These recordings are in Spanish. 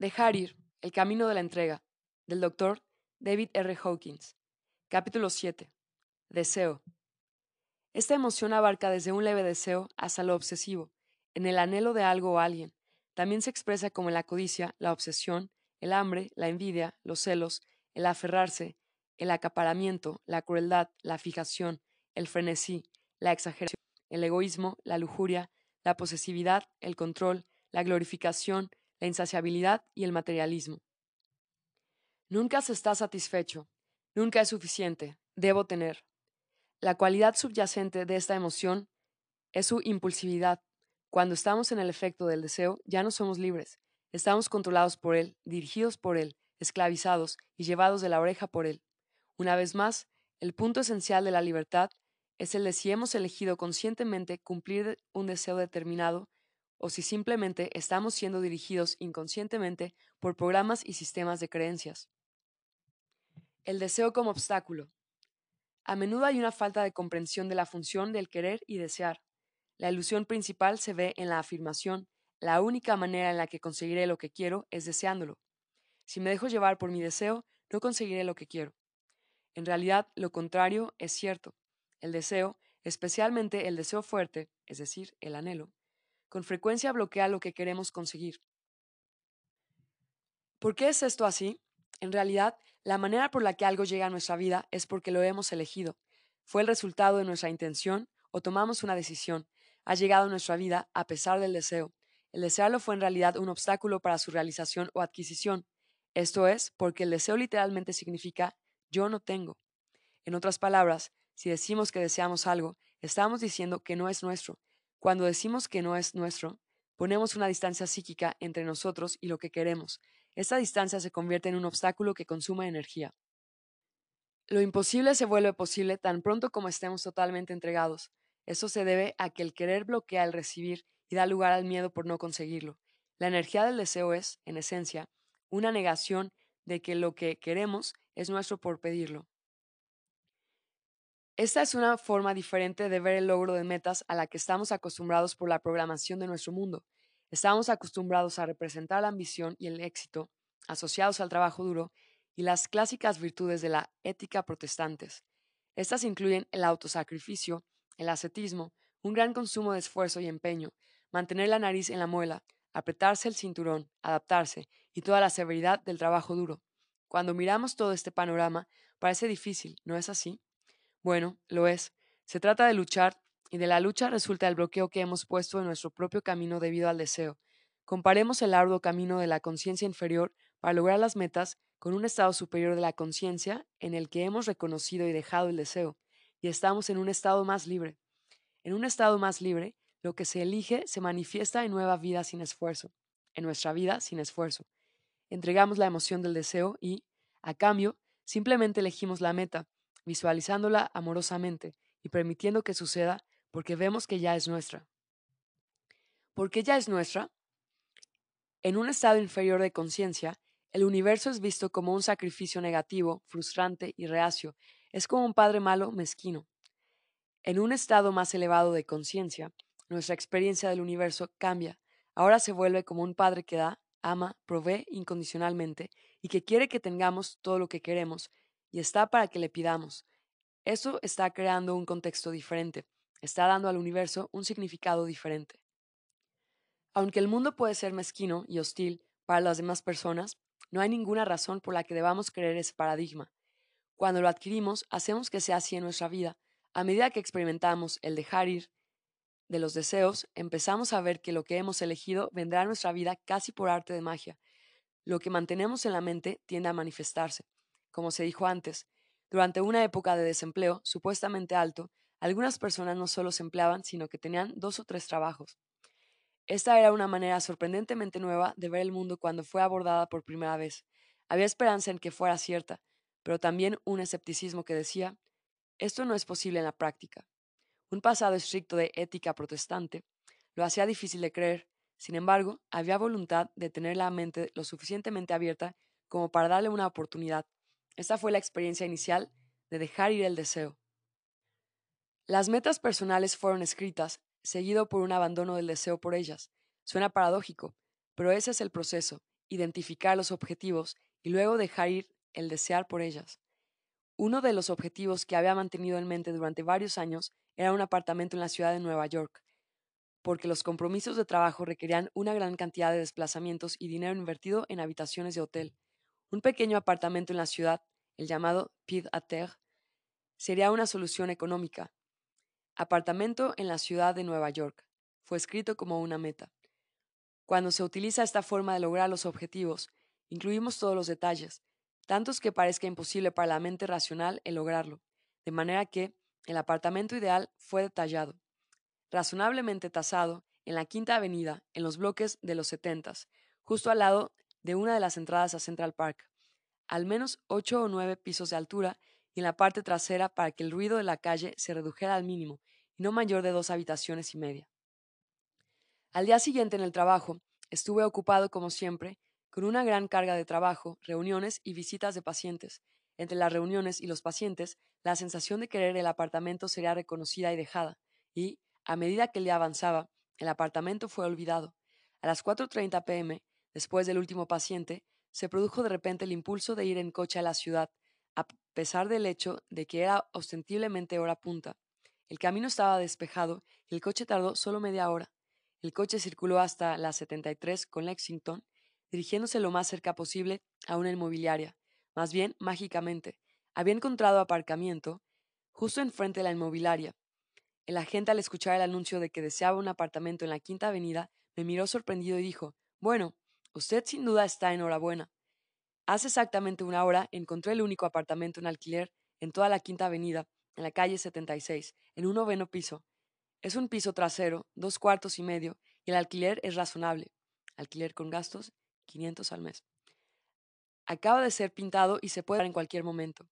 Dejar ir, el camino de la entrega, del doctor David R. Hawkins. Capítulo 7. Deseo. Esta emoción abarca desde un leve deseo hasta lo obsesivo, en el anhelo de algo o alguien. También se expresa como la codicia, la obsesión, el hambre, la envidia, los celos, el aferrarse, el acaparamiento, la crueldad, la fijación, el frenesí, la exageración, el egoísmo, la lujuria, la posesividad, el control, la glorificación, la insaciabilidad y el materialismo. Nunca se está satisfecho, nunca es suficiente, debo tener. La cualidad subyacente de esta emoción es su impulsividad. Cuando estamos en el efecto del deseo, ya no somos libres, estamos controlados por él, dirigidos por él, esclavizados y llevados de la oreja por él. Una vez más, el punto esencial de la libertad es el de si hemos elegido conscientemente cumplir un deseo determinado o si simplemente estamos siendo dirigidos inconscientemente por programas y sistemas de creencias. El deseo como obstáculo. A menudo hay una falta de comprensión de la función del querer y desear. La ilusión principal se ve en la afirmación, la única manera en la que conseguiré lo que quiero es deseándolo. Si me dejo llevar por mi deseo, no conseguiré lo que quiero. En realidad, lo contrario es cierto. El deseo, especialmente el deseo fuerte, es decir, el anhelo, con frecuencia bloquea lo que queremos conseguir. ¿Por qué es esto así? En realidad, la manera por la que algo llega a nuestra vida es porque lo hemos elegido. Fue el resultado de nuestra intención o tomamos una decisión. Ha llegado a nuestra vida a pesar del deseo. El desearlo fue en realidad un obstáculo para su realización o adquisición. Esto es porque el deseo literalmente significa yo no tengo. En otras palabras, si decimos que deseamos algo, estamos diciendo que no es nuestro, cuando decimos que no es nuestro, ponemos una distancia psíquica entre nosotros y lo que queremos. Esta distancia se convierte en un obstáculo que consume energía. Lo imposible se vuelve posible tan pronto como estemos totalmente entregados. Eso se debe a que el querer bloquea el recibir y da lugar al miedo por no conseguirlo. La energía del deseo es, en esencia, una negación de que lo que queremos es nuestro por pedirlo. Esta es una forma diferente de ver el logro de metas a la que estamos acostumbrados por la programación de nuestro mundo. Estamos acostumbrados a representar la ambición y el éxito asociados al trabajo duro y las clásicas virtudes de la ética protestantes. Estas incluyen el autosacrificio, el ascetismo, un gran consumo de esfuerzo y empeño, mantener la nariz en la muela, apretarse el cinturón, adaptarse y toda la severidad del trabajo duro. Cuando miramos todo este panorama, parece difícil, ¿no es así? Bueno, lo es. Se trata de luchar, y de la lucha resulta el bloqueo que hemos puesto en nuestro propio camino debido al deseo. Comparemos el arduo camino de la conciencia inferior para lograr las metas con un estado superior de la conciencia en el que hemos reconocido y dejado el deseo, y estamos en un estado más libre. En un estado más libre, lo que se elige se manifiesta en nueva vida sin esfuerzo, en nuestra vida sin esfuerzo. Entregamos la emoción del deseo y, a cambio, simplemente elegimos la meta, visualizándola amorosamente y permitiendo que suceda porque vemos que ya es nuestra. ¿Por qué ya es nuestra? En un estado inferior de conciencia, el universo es visto como un sacrificio negativo, frustrante y reacio. Es como un padre malo, mezquino. En un estado más elevado de conciencia, nuestra experiencia del universo cambia. Ahora se vuelve como un padre que da, ama, provee incondicionalmente y que quiere que tengamos todo lo que queremos y está para que le pidamos. Eso está creando un contexto diferente, está dando al universo un significado diferente. Aunque el mundo puede ser mezquino y hostil para las demás personas, no hay ninguna razón por la que debamos creer ese paradigma. Cuando lo adquirimos, hacemos que sea así en nuestra vida. A medida que experimentamos el dejar ir de los deseos, empezamos a ver que lo que hemos elegido vendrá a nuestra vida casi por arte de magia. Lo que mantenemos en la mente tiende a manifestarse. Como se dijo antes, durante una época de desempleo supuestamente alto, algunas personas no solo se empleaban, sino que tenían dos o tres trabajos. Esta era una manera sorprendentemente nueva de ver el mundo cuando fue abordada por primera vez. Había esperanza en que fuera cierta, pero también un escepticismo que decía, esto no es posible en la práctica. Un pasado estricto de ética protestante lo hacía difícil de creer, sin embargo, había voluntad de tener la mente lo suficientemente abierta como para darle una oportunidad esta fue la experiencia inicial de dejar ir el deseo. Las metas personales fueron escritas, seguido por un abandono del deseo por ellas. Suena paradójico, pero ese es el proceso, identificar los objetivos y luego dejar ir el desear por ellas. Uno de los objetivos que había mantenido en mente durante varios años era un apartamento en la ciudad de Nueva York, porque los compromisos de trabajo requerían una gran cantidad de desplazamientos y dinero invertido en habitaciones de hotel. Un pequeño apartamento en la ciudad, el llamado Pied à Terre, sería una solución económica. Apartamento en la ciudad de Nueva York. Fue escrito como una meta. Cuando se utiliza esta forma de lograr los objetivos, incluimos todos los detalles, tantos que parezca imposible para la mente racional el lograrlo, de manera que el apartamento ideal fue detallado, razonablemente tasado, en la Quinta Avenida, en los bloques de los setentas, justo al lado de una de las entradas a Central Park, al menos ocho o nueve pisos de altura y en la parte trasera para que el ruido de la calle se redujera al mínimo y no mayor de dos habitaciones y media. Al día siguiente en el trabajo, estuve ocupado como siempre, con una gran carga de trabajo, reuniones y visitas de pacientes. Entre las reuniones y los pacientes, la sensación de querer el apartamento sería reconocida y dejada, y, a medida que el día avanzaba, el apartamento fue olvidado. A las 4.30 pm, después del último paciente, se produjo de repente el impulso de ir en coche a la ciudad, a pesar del hecho de que era ostensiblemente hora punta. El camino estaba despejado y el coche tardó solo media hora. El coche circuló hasta la 73 con Lexington, dirigiéndose lo más cerca posible a una inmobiliaria. Más bien, mágicamente, había encontrado aparcamiento justo enfrente de la inmobiliaria, el agente, al escuchar el anuncio de que deseaba un apartamento en la Quinta Avenida, me miró sorprendido y dijo Bueno, usted sin duda está enhorabuena. Hace exactamente una hora encontré el único apartamento en alquiler en toda la Quinta Avenida, en la calle 76, en un noveno piso. Es un piso trasero, dos cuartos y medio, y el alquiler es razonable. Alquiler con gastos, 500 al mes. Acaba de ser pintado y se puede dar en cualquier momento.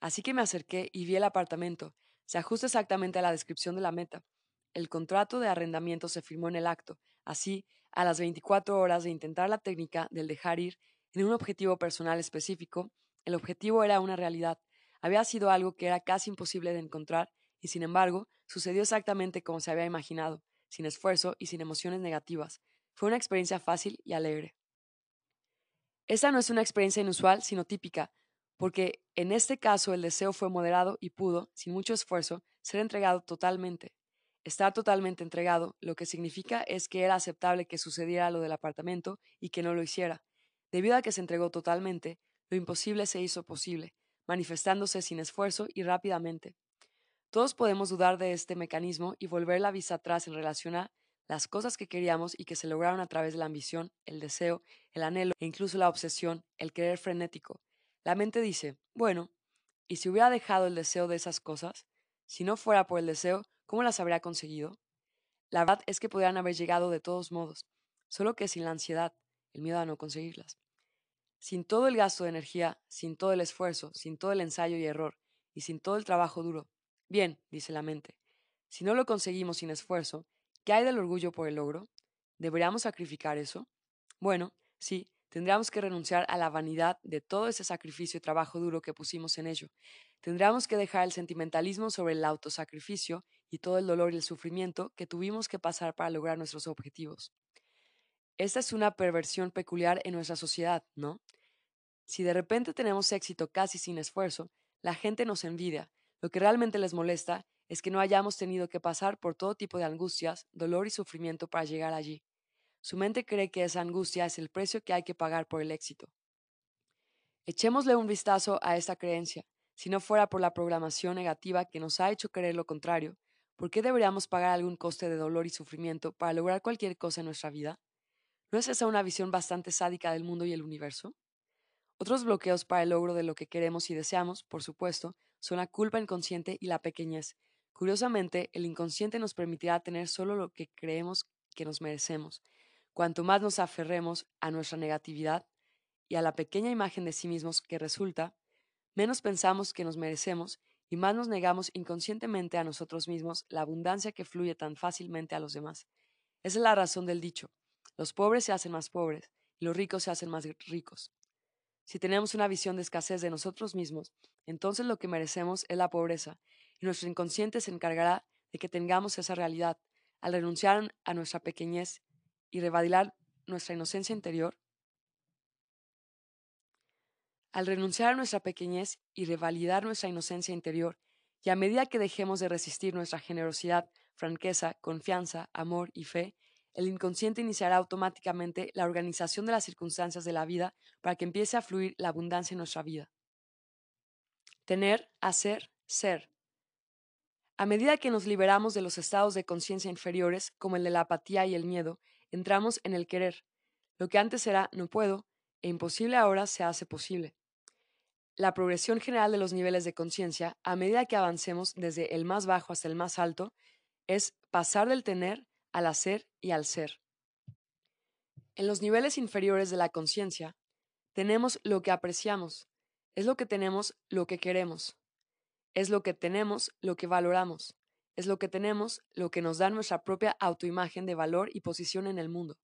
Así que me acerqué y vi el apartamento, se ajusta exactamente a la descripción de la meta. El contrato de arrendamiento se firmó en el acto. Así, a las 24 horas de intentar la técnica del dejar ir en un objetivo personal específico, el objetivo era una realidad. Había sido algo que era casi imposible de encontrar y, sin embargo, sucedió exactamente como se había imaginado, sin esfuerzo y sin emociones negativas. Fue una experiencia fácil y alegre. Esta no es una experiencia inusual, sino típica, porque en este caso el deseo fue moderado y pudo, sin mucho esfuerzo, ser entregado totalmente. Estar totalmente entregado lo que significa es que era aceptable que sucediera lo del apartamento y que no lo hiciera. Debido a que se entregó totalmente, lo imposible se hizo posible, manifestándose sin esfuerzo y rápidamente. Todos podemos dudar de este mecanismo y volver la vista atrás en relación a las cosas que queríamos y que se lograron a través de la ambición, el deseo, el anhelo e incluso la obsesión, el querer frenético, la mente dice, bueno, ¿y si hubiera dejado el deseo de esas cosas? Si no fuera por el deseo, ¿cómo las habría conseguido? La verdad es que podrían haber llegado de todos modos, solo que sin la ansiedad, el miedo a no conseguirlas. Sin todo el gasto de energía, sin todo el esfuerzo, sin todo el ensayo y error, y sin todo el trabajo duro. Bien, dice la mente, si no lo conseguimos sin esfuerzo, ¿qué hay del orgullo por el logro? ¿Deberíamos sacrificar eso? Bueno, sí, Tendríamos que renunciar a la vanidad de todo ese sacrificio y trabajo duro que pusimos en ello. Tendríamos que dejar el sentimentalismo sobre el autosacrificio y todo el dolor y el sufrimiento que tuvimos que pasar para lograr nuestros objetivos. Esta es una perversión peculiar en nuestra sociedad, ¿no? Si de repente tenemos éxito casi sin esfuerzo, la gente nos envidia. Lo que realmente les molesta es que no hayamos tenido que pasar por todo tipo de angustias, dolor y sufrimiento para llegar allí. Su mente cree que esa angustia es el precio que hay que pagar por el éxito. Echémosle un vistazo a esta creencia. Si no fuera por la programación negativa que nos ha hecho creer lo contrario, ¿por qué deberíamos pagar algún coste de dolor y sufrimiento para lograr cualquier cosa en nuestra vida? ¿No es esa una visión bastante sádica del mundo y el universo? Otros bloqueos para el logro de lo que queremos y deseamos, por supuesto, son la culpa inconsciente y la pequeñez. Curiosamente, el inconsciente nos permitirá tener solo lo que creemos que nos merecemos, Cuanto más nos aferremos a nuestra negatividad y a la pequeña imagen de sí mismos que resulta, menos pensamos que nos merecemos y más nos negamos inconscientemente a nosotros mismos la abundancia que fluye tan fácilmente a los demás. Esa es la razón del dicho, los pobres se hacen más pobres y los ricos se hacen más ricos. Si tenemos una visión de escasez de nosotros mismos, entonces lo que merecemos es la pobreza, y nuestro inconsciente se encargará de que tengamos esa realidad, al renunciar a nuestra pequeñez y revadilar nuestra inocencia interior, Al renunciar a nuestra pequeñez y revalidar nuestra inocencia interior, y a medida que dejemos de resistir nuestra generosidad, franqueza, confianza, amor y fe, el inconsciente iniciará automáticamente la organización de las circunstancias de la vida para que empiece a fluir la abundancia en nuestra vida. Tener, hacer, ser. A medida que nos liberamos de los estados de conciencia inferiores, como el de la apatía y el miedo, entramos en el querer. Lo que antes era no puedo e imposible ahora se hace posible. La progresión general de los niveles de conciencia, a medida que avancemos desde el más bajo hasta el más alto, es pasar del tener al hacer y al ser. En los niveles inferiores de la conciencia, tenemos lo que apreciamos, es lo que tenemos lo que queremos, es lo que tenemos lo que valoramos, es lo que tenemos lo que nos da nuestra propia autoimagen de valor y posición en el mundo.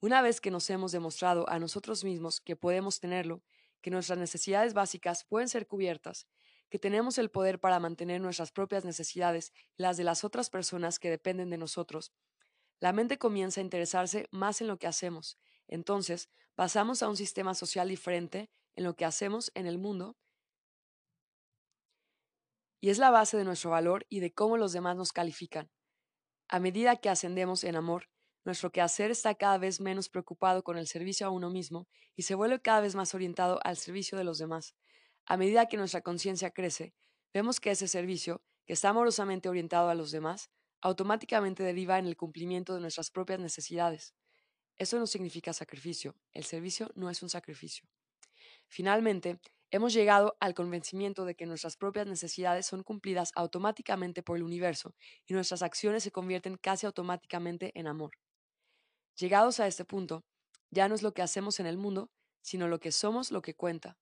Una vez que nos hemos demostrado a nosotros mismos que podemos tenerlo, que nuestras necesidades básicas pueden ser cubiertas, que tenemos el poder para mantener nuestras propias necesidades las de las otras personas que dependen de nosotros, la mente comienza a interesarse más en lo que hacemos. Entonces, pasamos a un sistema social diferente en lo que hacemos en el mundo y es la base de nuestro valor y de cómo los demás nos califican. A medida que ascendemos en amor, nuestro quehacer está cada vez menos preocupado con el servicio a uno mismo y se vuelve cada vez más orientado al servicio de los demás. A medida que nuestra conciencia crece, vemos que ese servicio, que está amorosamente orientado a los demás, automáticamente deriva en el cumplimiento de nuestras propias necesidades. Eso no significa sacrificio, el servicio no es un sacrificio. Finalmente, hemos llegado al convencimiento de que nuestras propias necesidades son cumplidas automáticamente por el universo y nuestras acciones se convierten casi automáticamente en amor. Llegados a este punto, ya no es lo que hacemos en el mundo, sino lo que somos lo que cuenta.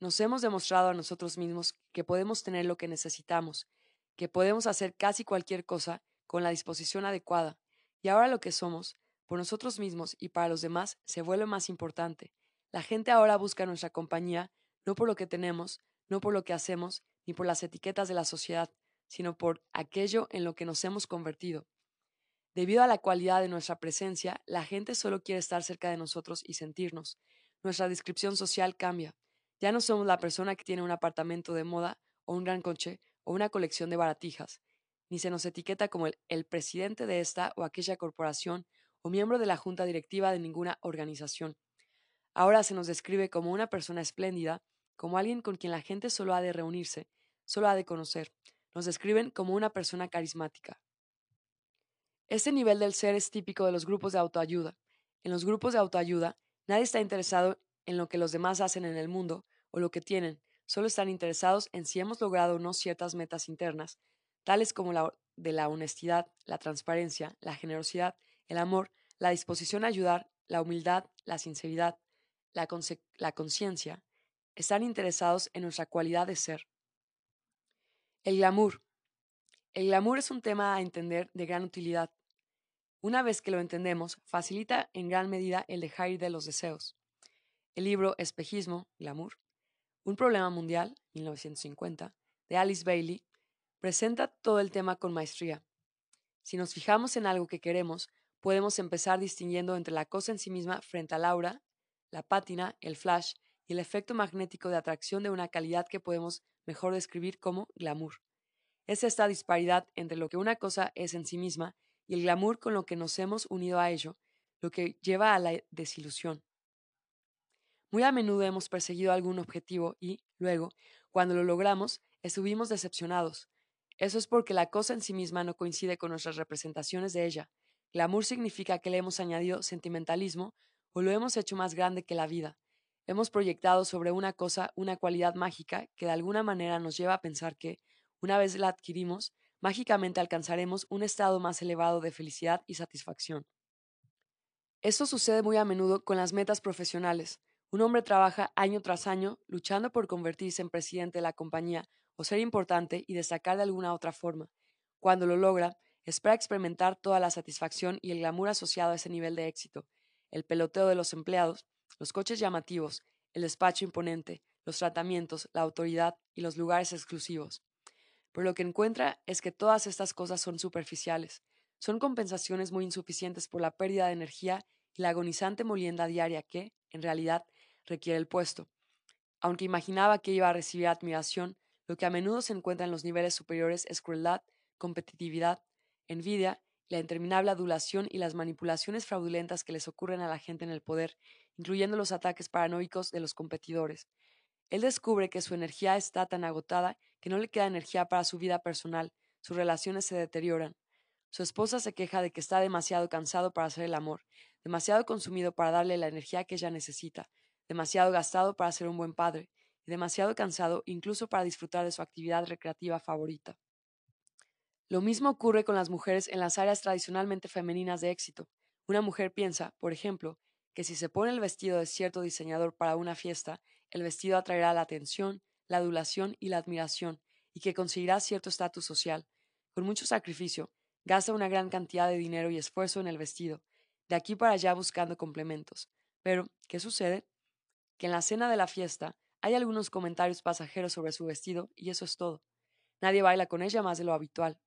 Nos hemos demostrado a nosotros mismos que podemos tener lo que necesitamos que podemos hacer casi cualquier cosa con la disposición adecuada, y ahora lo que somos, por nosotros mismos y para los demás, se vuelve más importante. La gente ahora busca nuestra compañía no por lo que tenemos, no por lo que hacemos, ni por las etiquetas de la sociedad, sino por aquello en lo que nos hemos convertido. Debido a la cualidad de nuestra presencia, la gente solo quiere estar cerca de nosotros y sentirnos. Nuestra descripción social cambia. Ya no somos la persona que tiene un apartamento de moda o un gran coche o una colección de baratijas, ni se nos etiqueta como el, presidente de esta o aquella corporación o miembro de la junta directiva de ninguna organización. Ahora se nos describe como una persona espléndida, como alguien con quien la gente solo ha de reunirse, solo ha de conocer. Nos describen como una persona carismática. Este nivel del ser es típico de los grupos de autoayuda. En los grupos de autoayuda, nadie está interesado en lo que los demás hacen en el mundo o lo que tienen, solo están interesados en si hemos logrado o no ciertas metas internas, tales como la de la honestidad, la transparencia, la generosidad, el amor, la disposición a ayudar, la humildad, la sinceridad, la, conciencia, están interesados en nuestra cualidad de ser. El glamour. El glamour es un tema a entender de gran utilidad. Una vez que lo entendemos, facilita en gran medida el dejar ir de los deseos. El libro Espejismo, Glamour, un problema mundial, 1950, de Alice Bailey, presenta todo el tema con maestría. Si nos fijamos en algo que queremos, podemos empezar distinguiendo entre la cosa en sí misma frente al aura, la pátina, el flash y el efecto magnético de atracción de una calidad que podemos mejor describir como glamour. Es esta disparidad entre lo que una cosa es en sí misma y el glamour con lo que nos hemos unido a ello, lo que lleva a la desilusión. Muy a menudo hemos perseguido algún objetivo y, luego, cuando lo logramos, estuvimos decepcionados. Eso es porque la cosa en sí misma no coincide con nuestras representaciones de ella. Glamour significa que le hemos añadido sentimentalismo o lo hemos hecho más grande que la vida. Hemos proyectado sobre una cosa una cualidad mágica que de alguna manera nos lleva a pensar que, una vez la adquirimos, mágicamente alcanzaremos un estado más elevado de felicidad y satisfacción. Esto sucede muy a menudo con las metas profesionales. Un hombre trabaja año tras año luchando por convertirse en presidente de la compañía o ser importante y destacar de alguna otra forma. Cuando lo logra, espera experimentar toda la satisfacción y el glamour asociado a ese nivel de éxito, el peloteo de los empleados, los coches llamativos, el despacho imponente, los tratamientos, la autoridad y los lugares exclusivos. Pero lo que encuentra es que todas estas cosas son superficiales, son compensaciones muy insuficientes por la pérdida de energía y la agonizante molienda diaria que, en realidad, requiere el puesto. Aunque imaginaba que iba a recibir admiración, lo que a menudo se encuentra en los niveles superiores es crueldad, competitividad, envidia, la interminable adulación y las manipulaciones fraudulentas que les ocurren a la gente en el poder, incluyendo los ataques paranoicos de los competidores. Él descubre que su energía está tan agotada que no le queda energía para su vida personal, sus relaciones se deterioran. Su esposa se queja de que está demasiado cansado para hacer el amor, demasiado consumido para darle la energía que ella necesita, demasiado gastado para ser un buen padre, y demasiado cansado incluso para disfrutar de su actividad recreativa favorita. Lo mismo ocurre con las mujeres en las áreas tradicionalmente femeninas de éxito. Una mujer piensa, por ejemplo, que si se pone el vestido de cierto diseñador para una fiesta, el vestido atraerá la atención, la adulación y la admiración, y que conseguirá cierto estatus social. Con mucho sacrificio, gasta una gran cantidad de dinero y esfuerzo en el vestido, de aquí para allá buscando complementos. Pero, ¿qué sucede? Que en la cena de la fiesta hay algunos comentarios pasajeros sobre su vestido y eso es todo. Nadie baila con ella más de lo habitual.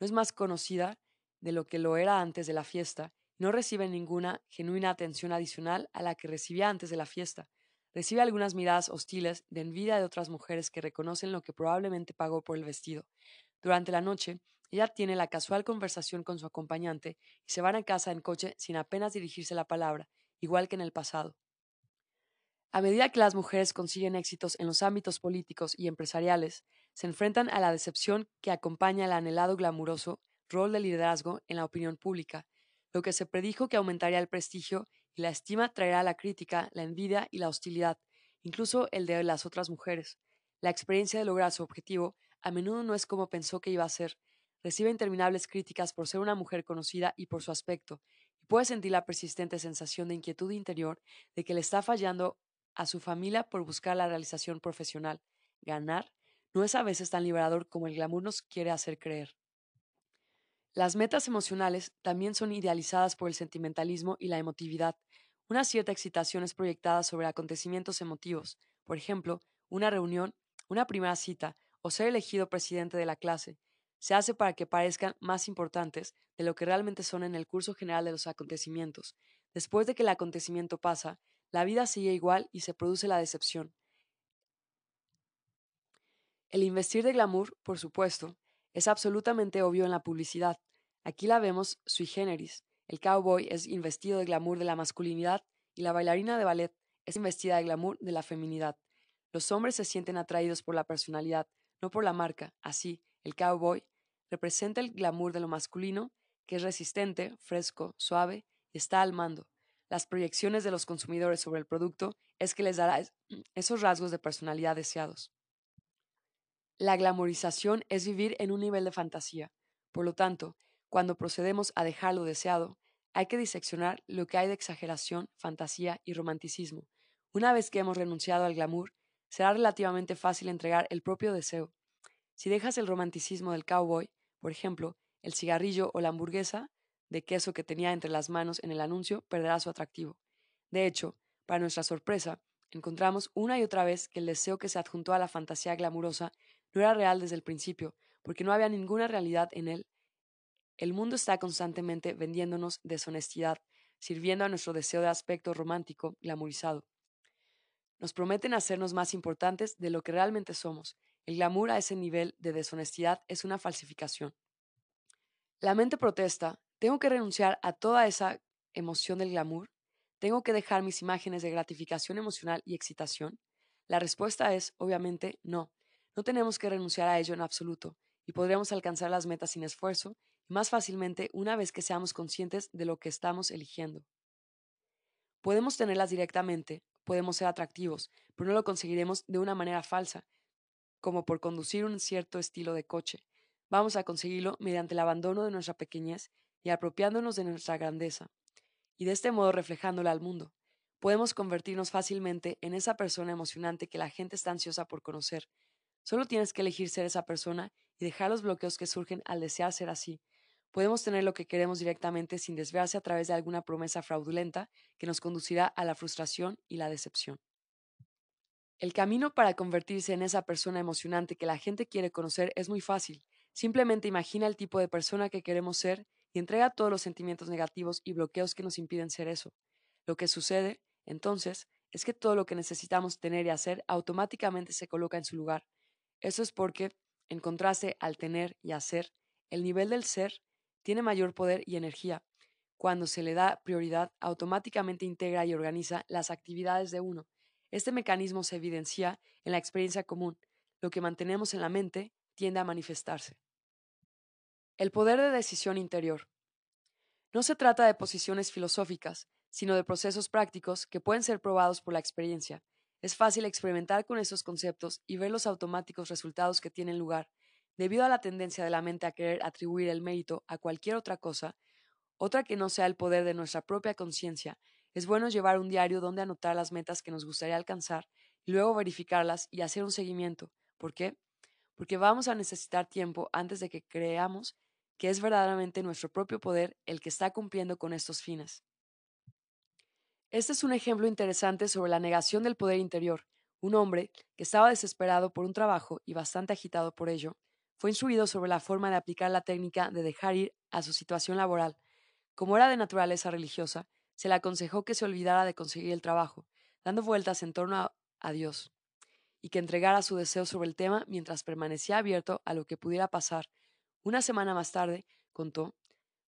No es más conocida de lo que lo era antes de la fiesta no recibe ninguna genuina atención adicional a la que recibía antes de la fiesta. Recibe algunas miradas hostiles de envidia de otras mujeres que reconocen lo que probablemente pagó por el vestido. Durante la noche, ella tiene la casual conversación con su acompañante y se van a casa en coche sin apenas dirigirse la palabra, igual que en el pasado. A medida que las mujeres consiguen éxitos en los ámbitos políticos y empresariales, se enfrentan a la decepción que acompaña el anhelado glamuroso rol de liderazgo en la opinión pública, lo que se predijo que aumentaría el prestigio y la estima traerá la crítica, la envidia y la hostilidad, incluso el de las otras mujeres. La experiencia de lograr su objetivo a menudo no es como pensó que iba a ser. Recibe interminables críticas por ser una mujer conocida y por su aspecto, y puede sentir la persistente sensación de inquietud interior de que le está fallando a su familia por buscar la realización profesional. Ganar no es a veces tan liberador como el glamour nos quiere hacer creer. Las metas emocionales también son idealizadas por el sentimentalismo y la emotividad. Una cierta excitación es proyectada sobre acontecimientos emotivos, por ejemplo, una reunión, una primera cita o ser elegido presidente de la clase. Se hace para que parezcan más importantes de lo que realmente son en el curso general de los acontecimientos. Después de que el acontecimiento pasa, la vida sigue igual y se produce la decepción. El investir de glamour, por supuesto, es absolutamente obvio en la publicidad. Aquí la vemos sui generis. El cowboy es investido de glamour de la masculinidad y la bailarina de ballet es investida de glamour de la feminidad. Los hombres se sienten atraídos por la personalidad, no por la marca. Así, el cowboy representa el glamour de lo masculino, que es resistente, fresco, suave y está al mando. Las proyecciones de los consumidores sobre el producto es que les dará esos rasgos de personalidad deseados. La glamorización es vivir en un nivel de fantasía. Por lo tanto, cuando procedemos a dejar lo deseado, hay que diseccionar lo que hay de exageración, fantasía y romanticismo. Una vez que hemos renunciado al glamour, será relativamente fácil entregar el propio deseo. Si dejas el romanticismo del cowboy, por ejemplo, el cigarrillo o la hamburguesa de queso que tenía entre las manos en el anuncio perderá su atractivo. De hecho, para nuestra sorpresa, encontramos una y otra vez que el deseo que se adjuntó a la fantasía glamurosa no era real desde el principio, porque no había ninguna realidad en él. El mundo está constantemente vendiéndonos deshonestidad, sirviendo a nuestro deseo de aspecto romántico, glamorizado. Nos prometen hacernos más importantes de lo que realmente somos. El glamour a ese nivel de deshonestidad es una falsificación. La mente protesta, ¿tengo que renunciar a toda esa emoción del glamour? ¿Tengo que dejar mis imágenes de gratificación emocional y excitación? La respuesta es, obviamente, no. No tenemos que renunciar a ello en absoluto, y podremos alcanzar las metas sin esfuerzo y más fácilmente una vez que seamos conscientes de lo que estamos eligiendo. Podemos tenerlas directamente, podemos ser atractivos, pero no lo conseguiremos de una manera falsa, como por conducir un cierto estilo de coche. Vamos a conseguirlo mediante el abandono de nuestra pequeñez y apropiándonos de nuestra grandeza, y de este modo reflejándola al mundo. Podemos convertirnos fácilmente en esa persona emocionante que la gente está ansiosa por conocer, Solo tienes que elegir ser esa persona y dejar los bloqueos que surgen al desear ser así. Podemos tener lo que queremos directamente sin desviarse a través de alguna promesa fraudulenta que nos conducirá a la frustración y la decepción. El camino para convertirse en esa persona emocionante que la gente quiere conocer es muy fácil. Simplemente imagina el tipo de persona que queremos ser y entrega todos los sentimientos negativos y bloqueos que nos impiden ser eso. Lo que sucede, entonces, es que todo lo que necesitamos tener y hacer automáticamente se coloca en su lugar. Eso es porque, en contraste al tener y hacer, el nivel del ser tiene mayor poder y energía. Cuando se le da prioridad, automáticamente integra y organiza las actividades de uno. Este mecanismo se evidencia en la experiencia común. Lo que mantenemos en la mente tiende a manifestarse. El poder de decisión interior. No se trata de posiciones filosóficas, sino de procesos prácticos que pueden ser probados por la experiencia. Es fácil experimentar con esos conceptos y ver los automáticos resultados que tienen lugar. Debido a la tendencia de la mente a querer atribuir el mérito a cualquier otra cosa, otra que no sea el poder de nuestra propia conciencia, es bueno llevar un diario donde anotar las metas que nos gustaría alcanzar y luego verificarlas y hacer un seguimiento. ¿Por qué? Porque vamos a necesitar tiempo antes de que creamos que es verdaderamente nuestro propio poder el que está cumpliendo con estos fines. Este es un ejemplo interesante sobre la negación del poder interior. Un hombre, que estaba desesperado por un trabajo y bastante agitado por ello, fue instruido sobre la forma de aplicar la técnica de dejar ir a su situación laboral. Como era de naturaleza religiosa, se le aconsejó que se olvidara de conseguir el trabajo, dando vueltas en torno a, Dios, y que entregara su deseo sobre el tema mientras permanecía abierto a lo que pudiera pasar. Una semana más tarde, contó,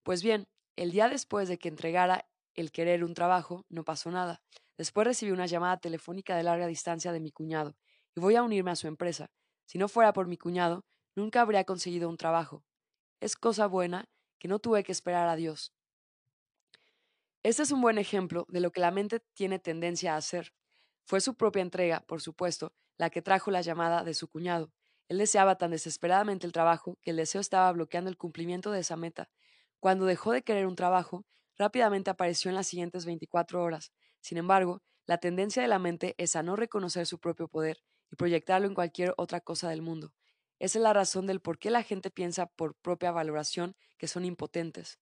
pues bien, el día después de que entregara el querer un trabajo, no pasó nada. Después recibí una llamada telefónica de larga distancia de mi cuñado, y voy a unirme a su empresa. Si no fuera por mi cuñado, nunca habría conseguido un trabajo. Es cosa buena que no tuve que esperar a Dios. Este es un buen ejemplo de lo que la mente tiene tendencia a hacer. Fue su propia entrega, por supuesto, la que trajo la llamada de su cuñado. Él deseaba tan desesperadamente el trabajo que el deseo estaba bloqueando el cumplimiento de esa meta. Cuando dejó de querer un trabajo, rápidamente apareció en las siguientes 24 horas. Sin embargo, la tendencia de la mente es a no reconocer su propio poder y proyectarlo en cualquier otra cosa del mundo. Esa es la razón del por qué la gente piensa por propia valoración que son impotentes.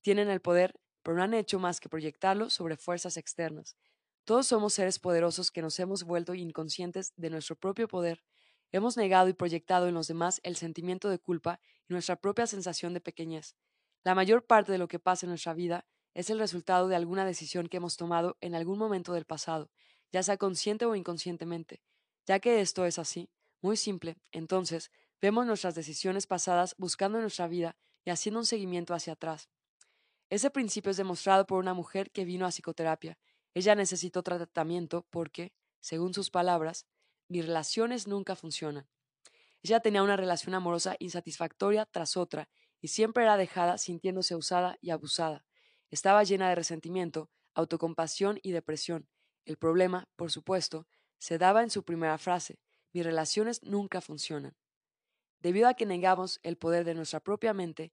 Tienen el poder, pero no han hecho más que proyectarlo sobre fuerzas externas. Todos somos seres poderosos que nos hemos vuelto inconscientes de nuestro propio poder. Hemos negado y proyectado en los demás el sentimiento de culpa y nuestra propia sensación de pequeñez. La mayor parte de lo que pasa en nuestra vida es el resultado de alguna decisión que hemos tomado en algún momento del pasado, ya sea consciente o inconscientemente. Ya que esto es así, muy simple, entonces vemos nuestras decisiones pasadas buscando nuestra vida y haciendo un seguimiento hacia atrás. Ese principio es demostrado por una mujer que vino a psicoterapia. Ella necesitó tratamiento porque, según sus palabras, mis relaciones nunca funcionan. Ella tenía una relación amorosa insatisfactoria tras otra y siempre era dejada sintiéndose usada y abusada. Estaba llena de resentimiento, autocompasión y depresión. El problema, por supuesto, se daba en su primera frase, mis relaciones nunca funcionan. Debido a que negamos el poder de nuestra propia mente,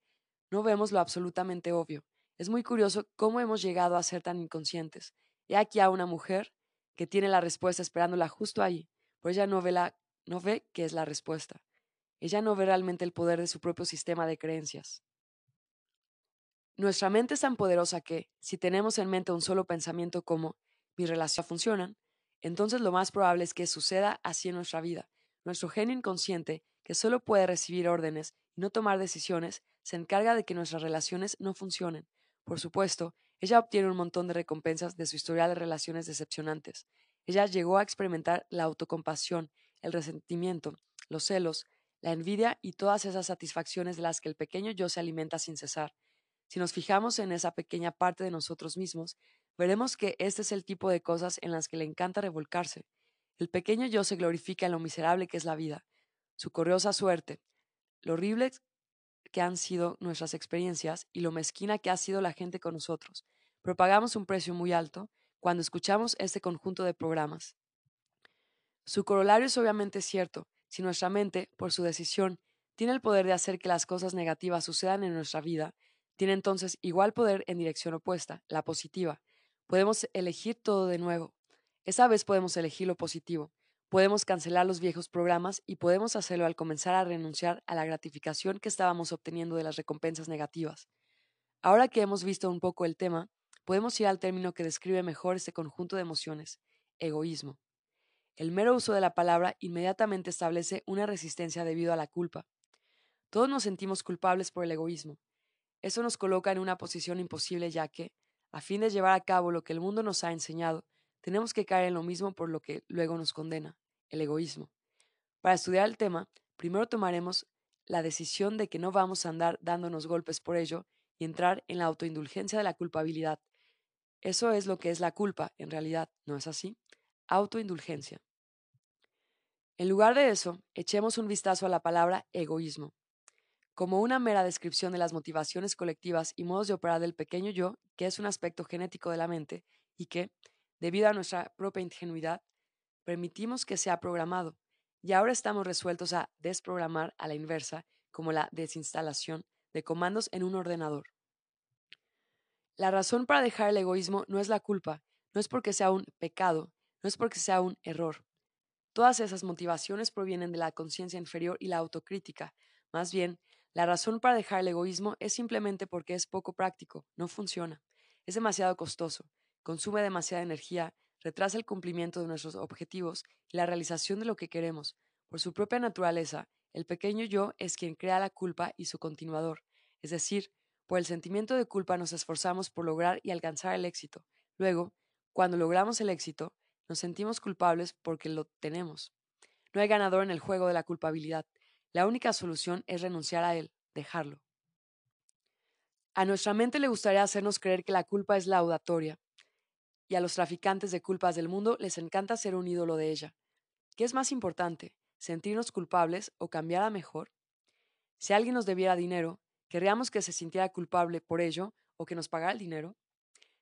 no vemos lo absolutamente obvio. Es muy curioso cómo hemos llegado a ser tan inconscientes. He aquí a una mujer que tiene la respuesta esperándola justo ahí, pero ella no ve, la, no ve qué es la respuesta. Ella no ve realmente el poder de su propio sistema de creencias. Nuestra mente es tan poderosa que, si tenemos en mente un solo pensamiento como mis relaciones funcionan, entonces lo más probable es que suceda así en nuestra vida. Nuestro genio inconsciente, que solo puede recibir órdenes y no tomar decisiones, se encarga de que nuestras relaciones no funcionen. Por supuesto, ella obtiene un montón de recompensas de su historial de relaciones decepcionantes. Ella llegó a experimentar la autocompasión, el resentimiento, los celos, la envidia y todas esas satisfacciones de las que el pequeño yo se alimenta sin cesar. Si nos fijamos en esa pequeña parte de nosotros mismos, veremos que este es el tipo de cosas en las que le encanta revolcarse. El pequeño yo se glorifica en lo miserable que es la vida, su corriosa suerte, lo horrible que han sido nuestras experiencias y lo mezquina que ha sido la gente con nosotros. Pero pagamos un precio muy alto cuando escuchamos este conjunto de programas. Su corolario es obviamente cierto, si nuestra mente, por su decisión, tiene el poder de hacer que las cosas negativas sucedan en nuestra vida, tiene entonces igual poder en dirección opuesta, la positiva. Podemos elegir todo de nuevo. Esa vez podemos elegir lo positivo. Podemos cancelar los viejos programas y podemos hacerlo al comenzar a renunciar a la gratificación que estábamos obteniendo de las recompensas negativas. Ahora que hemos visto un poco el tema, podemos ir al término que describe mejor este conjunto de emociones, egoísmo. El mero uso de la palabra inmediatamente establece una resistencia debido a la culpa. Todos nos sentimos culpables por el egoísmo. Eso nos coloca en una posición imposible ya que, a fin de llevar a cabo lo que el mundo nos ha enseñado, tenemos que caer en lo mismo por lo que luego nos condena, el egoísmo. Para estudiar el tema, primero tomaremos la decisión de que no vamos a andar dándonos golpes por ello y entrar en la autoindulgencia de la culpabilidad. Eso es lo que es la culpa, en realidad, ¿no es así? Autoindulgencia. En lugar de eso, echemos un vistazo a la palabra egoísmo. Como una mera descripción de las motivaciones colectivas y modos de operar del pequeño yo, que es un aspecto genético de la mente y que, debido a nuestra propia ingenuidad, permitimos que sea programado, y ahora estamos resueltos a desprogramar a la inversa, como la desinstalación de comandos en un ordenador. La razón para dejar el egoísmo no es la culpa, no es porque sea un pecado, no es porque sea un error. Todas esas motivaciones provienen de la conciencia inferior y la autocrítica. Más bien, la razón para dejar el egoísmo es simplemente porque es poco práctico, no funciona, es demasiado costoso, consume demasiada energía, retrasa el cumplimiento de nuestros objetivos y la realización de lo que queremos. Por su propia naturaleza, el pequeño yo es quien crea la culpa y su continuador, es decir, por el sentimiento de culpa nos esforzamos por lograr y alcanzar el éxito. Luego, cuando logramos el éxito, nos sentimos culpables porque lo tenemos. No hay ganador en el juego de la culpabilidad. La única solución es renunciar a él, dejarlo. A nuestra mente le gustaría hacernos creer que la culpa es laudatoria, y a los traficantes de culpas del mundo les encanta ser un ídolo de ella. ¿Qué es más importante, sentirnos culpables o cambiar a mejor? Si alguien nos debiera dinero, ¿querríamos que se sintiera culpable por ello o que nos pagara el dinero?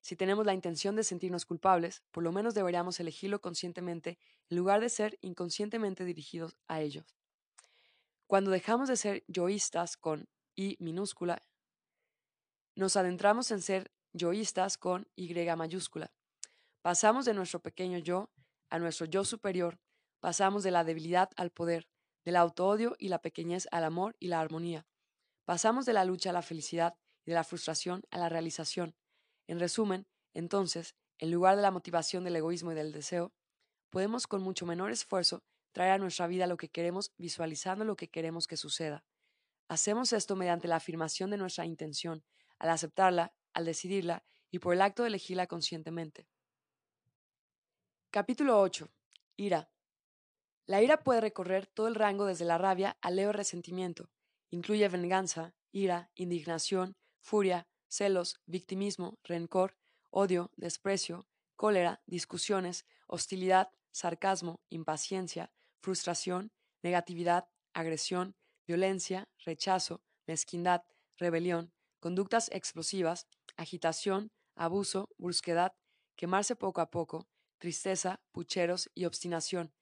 Si tenemos la intención de sentirnos culpables, por lo menos deberíamos elegirlo conscientemente en lugar de ser inconscientemente dirigidos a ellos. Cuando dejamos de ser yoístas con I minúscula, nos adentramos en ser yoístas con Y mayúscula. Pasamos de nuestro pequeño yo a nuestro yo superior, pasamos de la debilidad al poder, del autoodio y la pequeñez al amor y la armonía. Pasamos de la lucha a la felicidad y de la frustración a la realización. En resumen, entonces, en lugar de la motivación del egoísmo y del deseo, podemos con mucho menor esfuerzo traer a nuestra vida lo que queremos visualizando lo que queremos que suceda. Hacemos esto mediante la afirmación de nuestra intención, al aceptarla, al decidirla y por el acto de elegirla conscientemente. Capítulo 8. Ira. La ira puede recorrer todo el rango desde la rabia al leve resentimiento. Incluye venganza, ira, indignación, furia, celos, victimismo, rencor, odio, desprecio, cólera, discusiones, hostilidad, sarcasmo, impaciencia, frustración, negatividad, agresión, violencia, rechazo, mezquindad, rebelión, conductas explosivas, agitación, abuso, brusquedad, quemarse poco a poco, tristeza, pucheros y obstinación.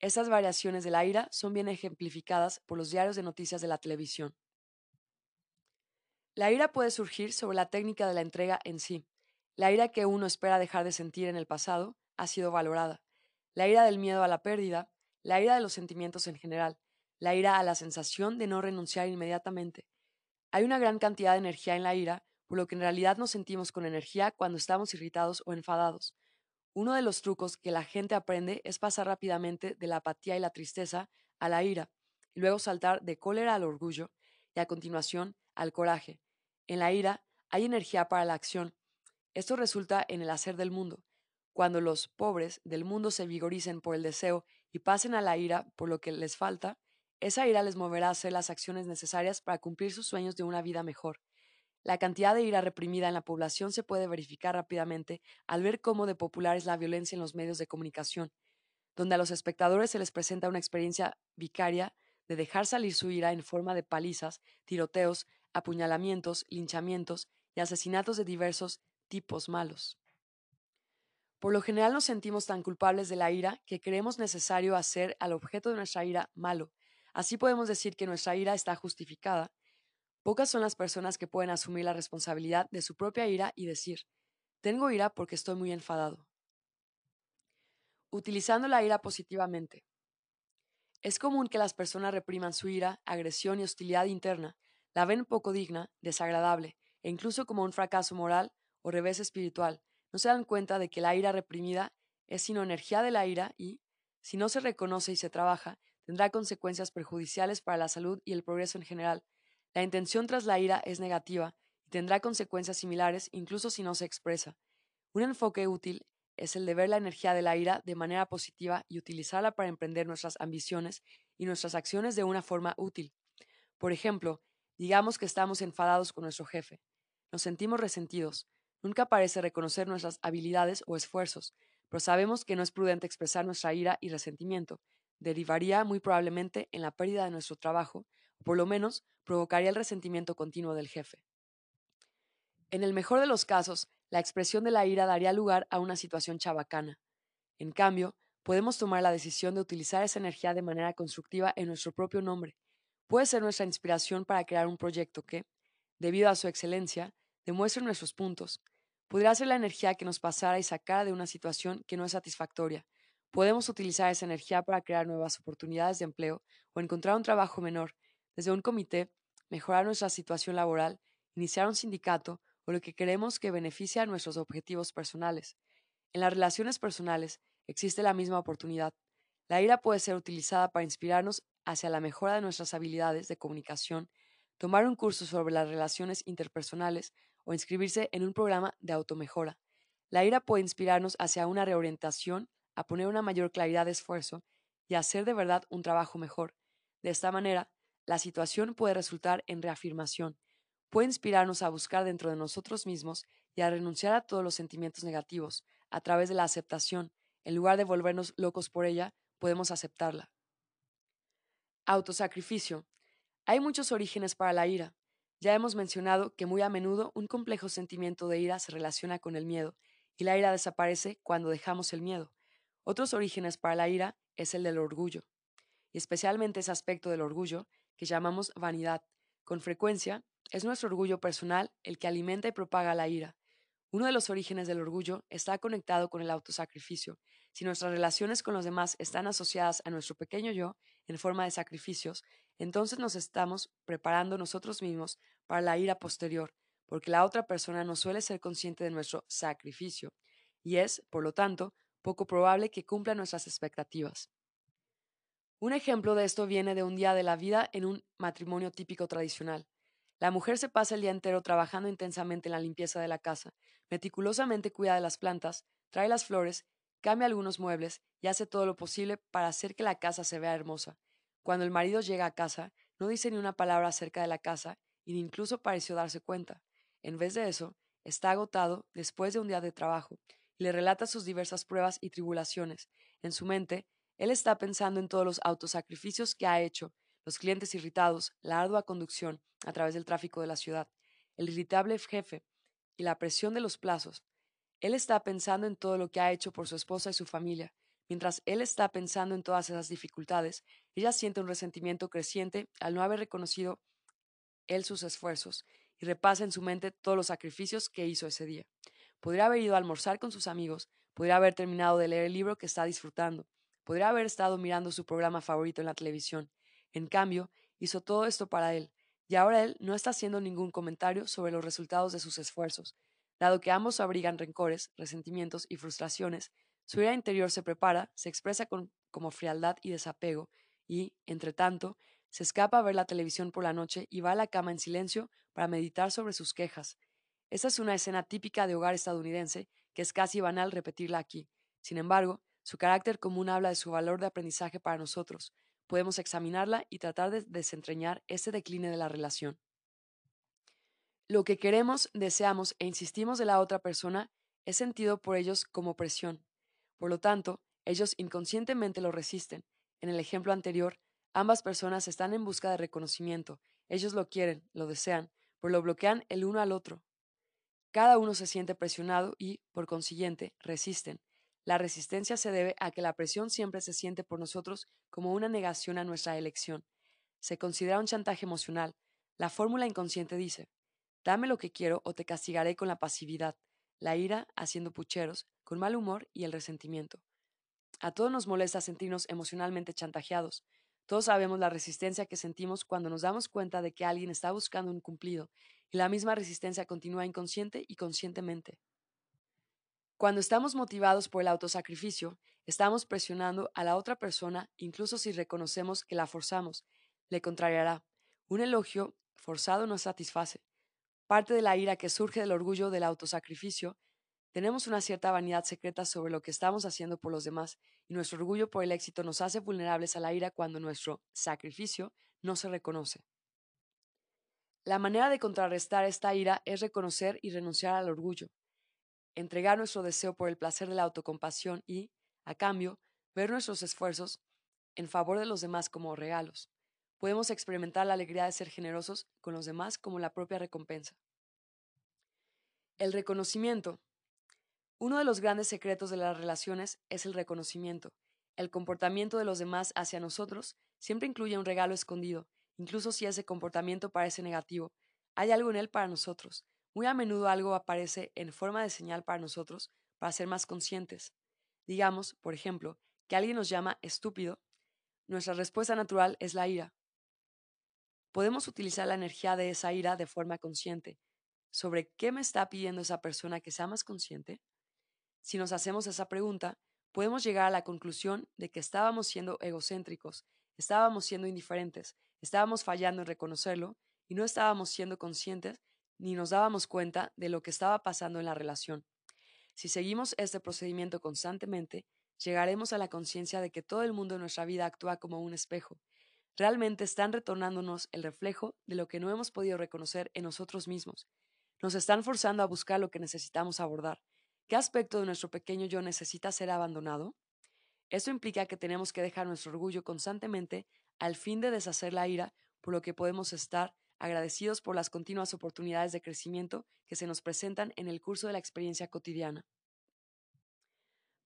Estas variaciones de la ira son bien ejemplificadas por los diarios de noticias de la televisión. La ira puede surgir sobre la técnica de la entrega en sí. La ira que uno espera dejar de sentir en el pasado ha sido valorada. La ira del miedo a la pérdida, la ira de los sentimientos en general, la ira a la sensación de no renunciar inmediatamente. Hay una gran cantidad de energía en la ira, por lo que en realidad nos sentimos con energía cuando estamos irritados o enfadados. Uno de los trucos que la gente aprende es pasar rápidamente de la apatía y la tristeza a la ira, y luego saltar de cólera al orgullo, y a continuación al coraje, en la ira hay energía para la acción. Esto resulta en el hacer del mundo. Cuando los pobres del mundo se vigoricen por el deseo y pasen a la ira por lo que les falta, esa ira les moverá a hacer las acciones necesarias para cumplir sus sueños de una vida mejor. La cantidad de ira reprimida en la población se puede verificar rápidamente al ver cómo de popular es la violencia en los medios de comunicación, donde a los espectadores se les presenta una experiencia vicaria de dejar salir su ira en forma de palizas, tiroteos, apuñalamientos, linchamientos y asesinatos de diversos tipos malos. Por lo general nos sentimos tan culpables de la ira que creemos necesario hacer al objeto de nuestra ira malo. Así podemos decir que nuestra ira está justificada. Pocas son las personas que pueden asumir la responsabilidad de su propia ira y decir, tengo ira porque estoy muy enfadado. Utilizando la ira positivamente. Es común que las personas repriman su ira, agresión y hostilidad interna, la ven poco digna, desagradable, e incluso como un fracaso moral o revés espiritual. No se dan cuenta de que la ira reprimida es sino energía de la ira y, si no se reconoce y se trabaja, tendrá consecuencias perjudiciales para la salud y el progreso en general. La intención tras la ira es negativa y tendrá consecuencias similares incluso si no se expresa. Un enfoque útil es el de ver la energía de la ira de manera positiva y utilizarla para emprender nuestras ambiciones y nuestras acciones de una forma útil. Por ejemplo, digamos que estamos enfadados con nuestro jefe. Nos sentimos resentidos. Nunca parece reconocer nuestras habilidades o esfuerzos, pero sabemos que no es prudente expresar nuestra ira y resentimiento. Derivaría muy probablemente en la pérdida de nuestro trabajo, o por lo menos provocaría el resentimiento continuo del jefe. En el mejor de los casos, la expresión de la ira daría lugar a una situación chabacana. En cambio, podemos tomar la decisión de utilizar esa energía de manera constructiva en nuestro propio nombre. Puede ser nuestra inspiración para crear un proyecto que, debido a su excelencia, demuestre nuestros puntos. Podría ser la energía que nos pasara y sacara de una situación que no es satisfactoria. Podemos utilizar esa energía para crear nuevas oportunidades de empleo o encontrar un trabajo menor, desde un comité, mejorar nuestra situación laboral, iniciar un sindicato o lo que queremos que beneficie a nuestros objetivos personales. En las relaciones personales existe la misma oportunidad. La ira puede ser utilizada para inspirarnos hacia la mejora de nuestras habilidades de comunicación, tomar un curso sobre las relaciones interpersonales o inscribirse en un programa de automejora. La ira puede inspirarnos hacia una reorientación, a poner una mayor claridad de esfuerzo y hacer de verdad un trabajo mejor. De esta manera, la situación puede resultar en reafirmación, puede inspirarnos a buscar dentro de nosotros mismos y a renunciar a todos los sentimientos negativos, a través de la aceptación. En lugar de volvernos locos por ella, podemos aceptarla. Autosacrificio. Hay muchos orígenes para la ira. Ya hemos mencionado que muy a menudo un complejo sentimiento de ira se relaciona con el miedo, y la ira desaparece cuando dejamos el miedo. Otros orígenes para la ira es el del orgullo, y especialmente ese aspecto del orgullo que llamamos vanidad. Con frecuencia, es nuestro orgullo personal el que alimenta y propaga la ira. Uno de los orígenes del orgullo está conectado con el autosacrificio. Si nuestras relaciones con los demás están asociadas a nuestro pequeño yo en forma de sacrificios, entonces nos estamos preparando nosotros mismos para la ira posterior, porque la otra persona no suele ser consciente de nuestro sacrificio y es, por lo tanto, poco probable que cumpla nuestras expectativas. Un ejemplo de esto viene de un día de la vida en un matrimonio típico tradicional. La mujer se pasa el día entero trabajando intensamente en la limpieza de la casa, meticulosamente cuida de las plantas, trae las flores, cambia algunos muebles y hace todo lo posible para hacer que la casa se vea hermosa. Cuando el marido llega a casa, no dice ni una palabra acerca de la casa y ni incluso pareció darse cuenta. En vez de eso, está agotado después de un día de trabajo y le relata sus diversas pruebas y tribulaciones. En su mente, él está pensando en todos los autosacrificios que ha hecho los clientes irritados, la ardua conducción a través del tráfico de la ciudad, el irritable jefe y la presión de los plazos. Él está pensando en todo lo que ha hecho por su esposa y su familia. Mientras él está pensando en todas esas dificultades, ella siente un resentimiento creciente al no haber reconocido él sus esfuerzos y repasa en su mente todos los sacrificios que hizo ese día. Podría haber ido a almorzar con sus amigos, podría haber terminado de leer el libro que está disfrutando, podría haber estado mirando su programa favorito en la televisión, en cambio, hizo todo esto para él, y ahora él no está haciendo ningún comentario sobre los resultados de sus esfuerzos. Dado que ambos abrigan rencores, resentimientos y frustraciones, su ira interior se prepara, se expresa como frialdad y desapego, y, entre tanto, se escapa a ver la televisión por la noche y va a la cama en silencio para meditar sobre sus quejas. Esta es una escena típica de hogar estadounidense que es casi banal repetirla aquí. Sin embargo, su carácter común habla de su valor de aprendizaje para nosotros, podemos examinarla y tratar de desentrañar ese decline de la relación. Lo que queremos, deseamos e insistimos de la otra persona es sentido por ellos como presión. Por lo tanto, ellos inconscientemente lo resisten. En el ejemplo anterior, ambas personas están en busca de reconocimiento. Ellos lo quieren, lo desean, pero lo bloquean el uno al otro. Cada uno se siente presionado y, por consiguiente, resisten. La resistencia se debe a que la presión siempre se siente por nosotros como una negación a nuestra elección. Se considera un chantaje emocional. La fórmula inconsciente dice, dame lo que quiero o te castigaré con la pasividad, la ira haciendo pucheros, con mal humor y el resentimiento. A todos nos molesta sentirnos emocionalmente chantajeados. Todos sabemos la resistencia que sentimos cuando nos damos cuenta de que alguien está buscando un cumplido, y la misma resistencia continúa inconsciente y conscientemente. Cuando estamos motivados por el autosacrificio, estamos presionando a la otra persona incluso si reconocemos que la forzamos. Le contrariará. Un elogio forzado no satisface. Parte de la ira que surge del orgullo del autosacrificio Tenemos una cierta vanidad secreta sobre lo que estamos haciendo por los demás y nuestro orgullo por el éxito nos hace vulnerables a la ira cuando nuestro sacrificio no se reconoce. La manera de contrarrestar esta ira es reconocer y renunciar al orgullo, entregar nuestro deseo por el placer de la autocompasión y, a cambio, ver nuestros esfuerzos en favor de los demás como regalos. Podemos experimentar la alegría de ser generosos con los demás como la propia recompensa. El reconocimiento. Uno de los grandes secretos de las relaciones es el reconocimiento. El comportamiento de los demás hacia nosotros siempre incluye un regalo escondido, incluso si ese comportamiento parece negativo. Hay algo en él para nosotros. Muy a menudo algo aparece en forma de señal para nosotros para ser más conscientes. Digamos, por ejemplo, que alguien nos llama estúpido. Nuestra respuesta natural es la ira. Podemos utilizar la energía de esa ira de forma consciente. ¿Sobre qué me está pidiendo esa persona que sea más consciente? Si nos hacemos esa pregunta, podemos llegar a la conclusión de que estábamos siendo egocéntricos, estábamos siendo indiferentes, estábamos fallando en reconocerlo y no estábamos siendo conscientes ni nos dábamos cuenta de lo que estaba pasando en la relación. Si seguimos este procedimiento constantemente, llegaremos a la conciencia de que todo el mundo en nuestra vida actúa como un espejo. Realmente están retornándonos el reflejo de lo que no hemos podido reconocer en nosotros mismos. Nos están forzando a buscar lo que necesitamos abordar. ¿Qué aspecto de nuestro pequeño yo necesita ser abandonado? Esto implica que tenemos que dejar nuestro orgullo constantemente al fin de deshacer la ira, por lo que podemos estar agradecidos por las continuas oportunidades de crecimiento que se nos presentan en el curso de la experiencia cotidiana.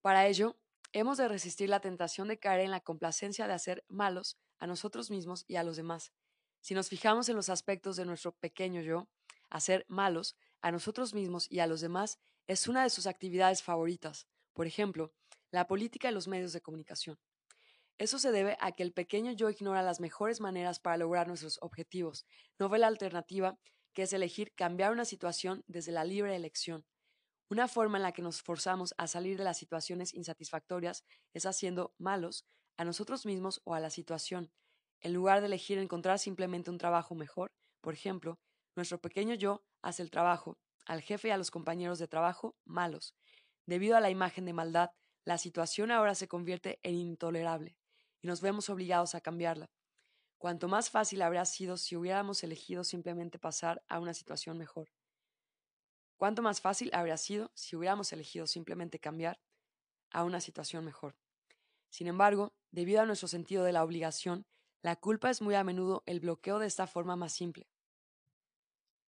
Para ello, hemos de resistir la tentación de caer en la complacencia de hacer malos a nosotros mismos y a los demás. Si nos fijamos en los aspectos de nuestro pequeño yo, hacer malos a nosotros mismos y a los demás es una de sus actividades favoritas. Por ejemplo, la política y los medios de comunicación. Eso se debe a que el pequeño yo ignora las mejores maneras para lograr nuestros objetivos, no ve la alternativa, que es elegir cambiar una situación desde la libre elección. Una forma en la que nos forzamos a salir de las situaciones insatisfactorias es haciendo malos a nosotros mismos o a la situación. En lugar de elegir encontrar simplemente un trabajo mejor, por ejemplo, nuestro pequeño yo hace el trabajo, al jefe y a los compañeros de trabajo malos. Debido a la imagen de maldad, la situación ahora se convierte en intolerable y nos vemos obligados a cambiarla. Cuanto más fácil habría sido si hubiéramos elegido simplemente pasar a una situación mejor. Cuánto más fácil habría sido si hubiéramos elegido simplemente cambiar a una situación mejor. Sin embargo, debido a nuestro sentido de la obligación, la culpa es muy a menudo el bloqueo de esta forma más simple.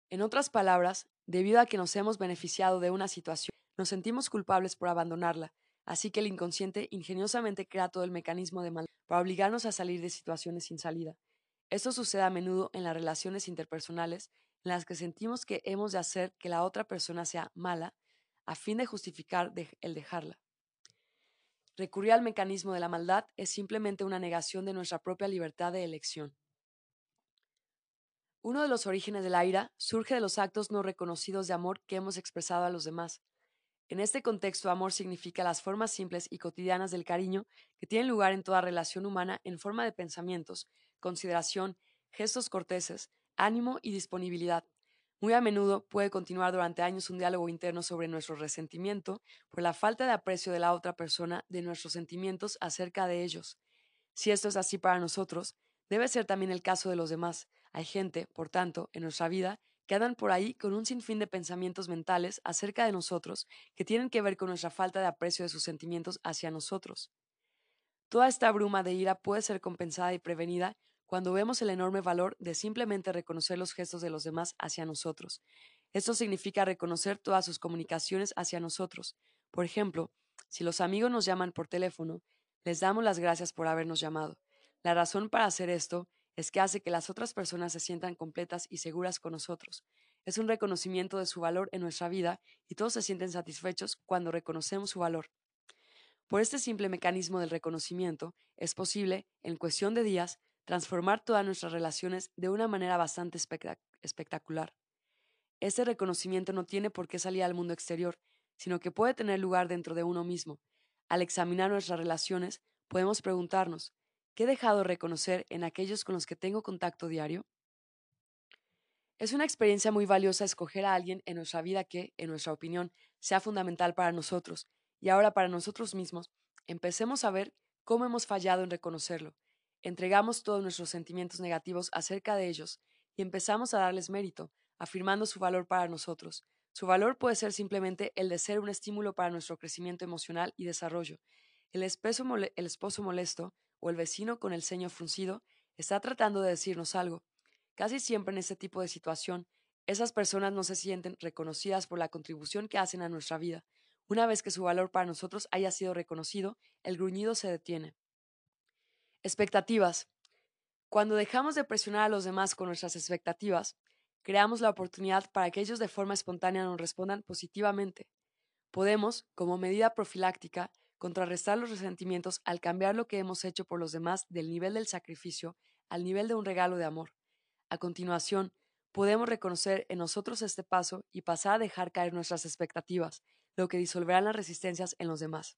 En otras palabras, debido a que nos hemos beneficiado de una situación, nos sentimos culpables por abandonarla, Así que el inconsciente ingeniosamente crea todo el mecanismo de mal para obligarnos a salir de situaciones sin salida. Esto sucede a menudo en las relaciones interpersonales en las que sentimos que hemos de hacer que la otra persona sea mala a fin de justificar el dejarla. Recurrir al mecanismo de la maldad es simplemente una negación de nuestra propia libertad de elección. Uno de los orígenes de la ira surge de los actos no reconocidos de amor que hemos expresado a los demás. En este contexto, amor significa las formas simples y cotidianas del cariño que tienen lugar en toda relación humana en forma de pensamientos, consideración, gestos corteses, ánimo y disponibilidad. Muy a menudo puede continuar durante años un diálogo interno sobre nuestro resentimiento por la falta de aprecio de la otra persona de nuestros sentimientos acerca de ellos. Si esto es así para nosotros, debe ser también el caso de los demás. Hay gente, por tanto, en nuestra vida quedan por ahí con un sinfín de pensamientos mentales acerca de nosotros que tienen que ver con nuestra falta de aprecio de sus sentimientos hacia nosotros. Toda esta bruma de ira puede ser compensada y prevenida cuando vemos el enorme valor de simplemente reconocer los gestos de los demás hacia nosotros. Esto significa reconocer todas sus comunicaciones hacia nosotros. Por ejemplo, si los amigos nos llaman por teléfono, les damos las gracias por habernos llamado. La razón para hacer esto es que hace que las otras personas se sientan completas y seguras con nosotros. Es un reconocimiento de su valor en nuestra vida y todos se sienten satisfechos cuando reconocemos su valor. Por este simple mecanismo del reconocimiento, es posible, en cuestión de días, transformar todas nuestras relaciones de una manera bastante espectacular. Este reconocimiento no tiene por qué salir al mundo exterior, sino que puede tener lugar dentro de uno mismo. Al examinar nuestras relaciones, podemos preguntarnos, ¿Qué he dejado reconocer en aquellos con los que tengo contacto diario? Es una experiencia muy valiosa escoger a alguien en nuestra vida que, en nuestra opinión, sea fundamental para nosotros y ahora para nosotros mismos. Empecemos a ver cómo hemos fallado en reconocerlo. Entregamos todos nuestros sentimientos negativos acerca de ellos y empezamos a darles mérito, afirmando su valor para nosotros. Su valor puede ser simplemente el de ser un estímulo para nuestro crecimiento emocional y desarrollo. El, el esposo molesto o el vecino con el ceño fruncido está tratando de decirnos algo. Casi siempre en este tipo de situación, esas personas no se sienten reconocidas por la contribución que hacen a nuestra vida. Una vez que su valor para nosotros haya sido reconocido, el gruñido se detiene. Expectativas. Cuando dejamos de presionar a los demás con nuestras expectativas, creamos la oportunidad para que ellos de forma espontánea nos respondan positivamente. Podemos, como medida profiláctica, contrarrestar los resentimientos al cambiar lo que hemos hecho por los demás del nivel del sacrificio al nivel de un regalo de amor. A continuación, podemos reconocer en nosotros este paso y pasar a dejar caer nuestras expectativas, lo que disolverá las resistencias en los demás.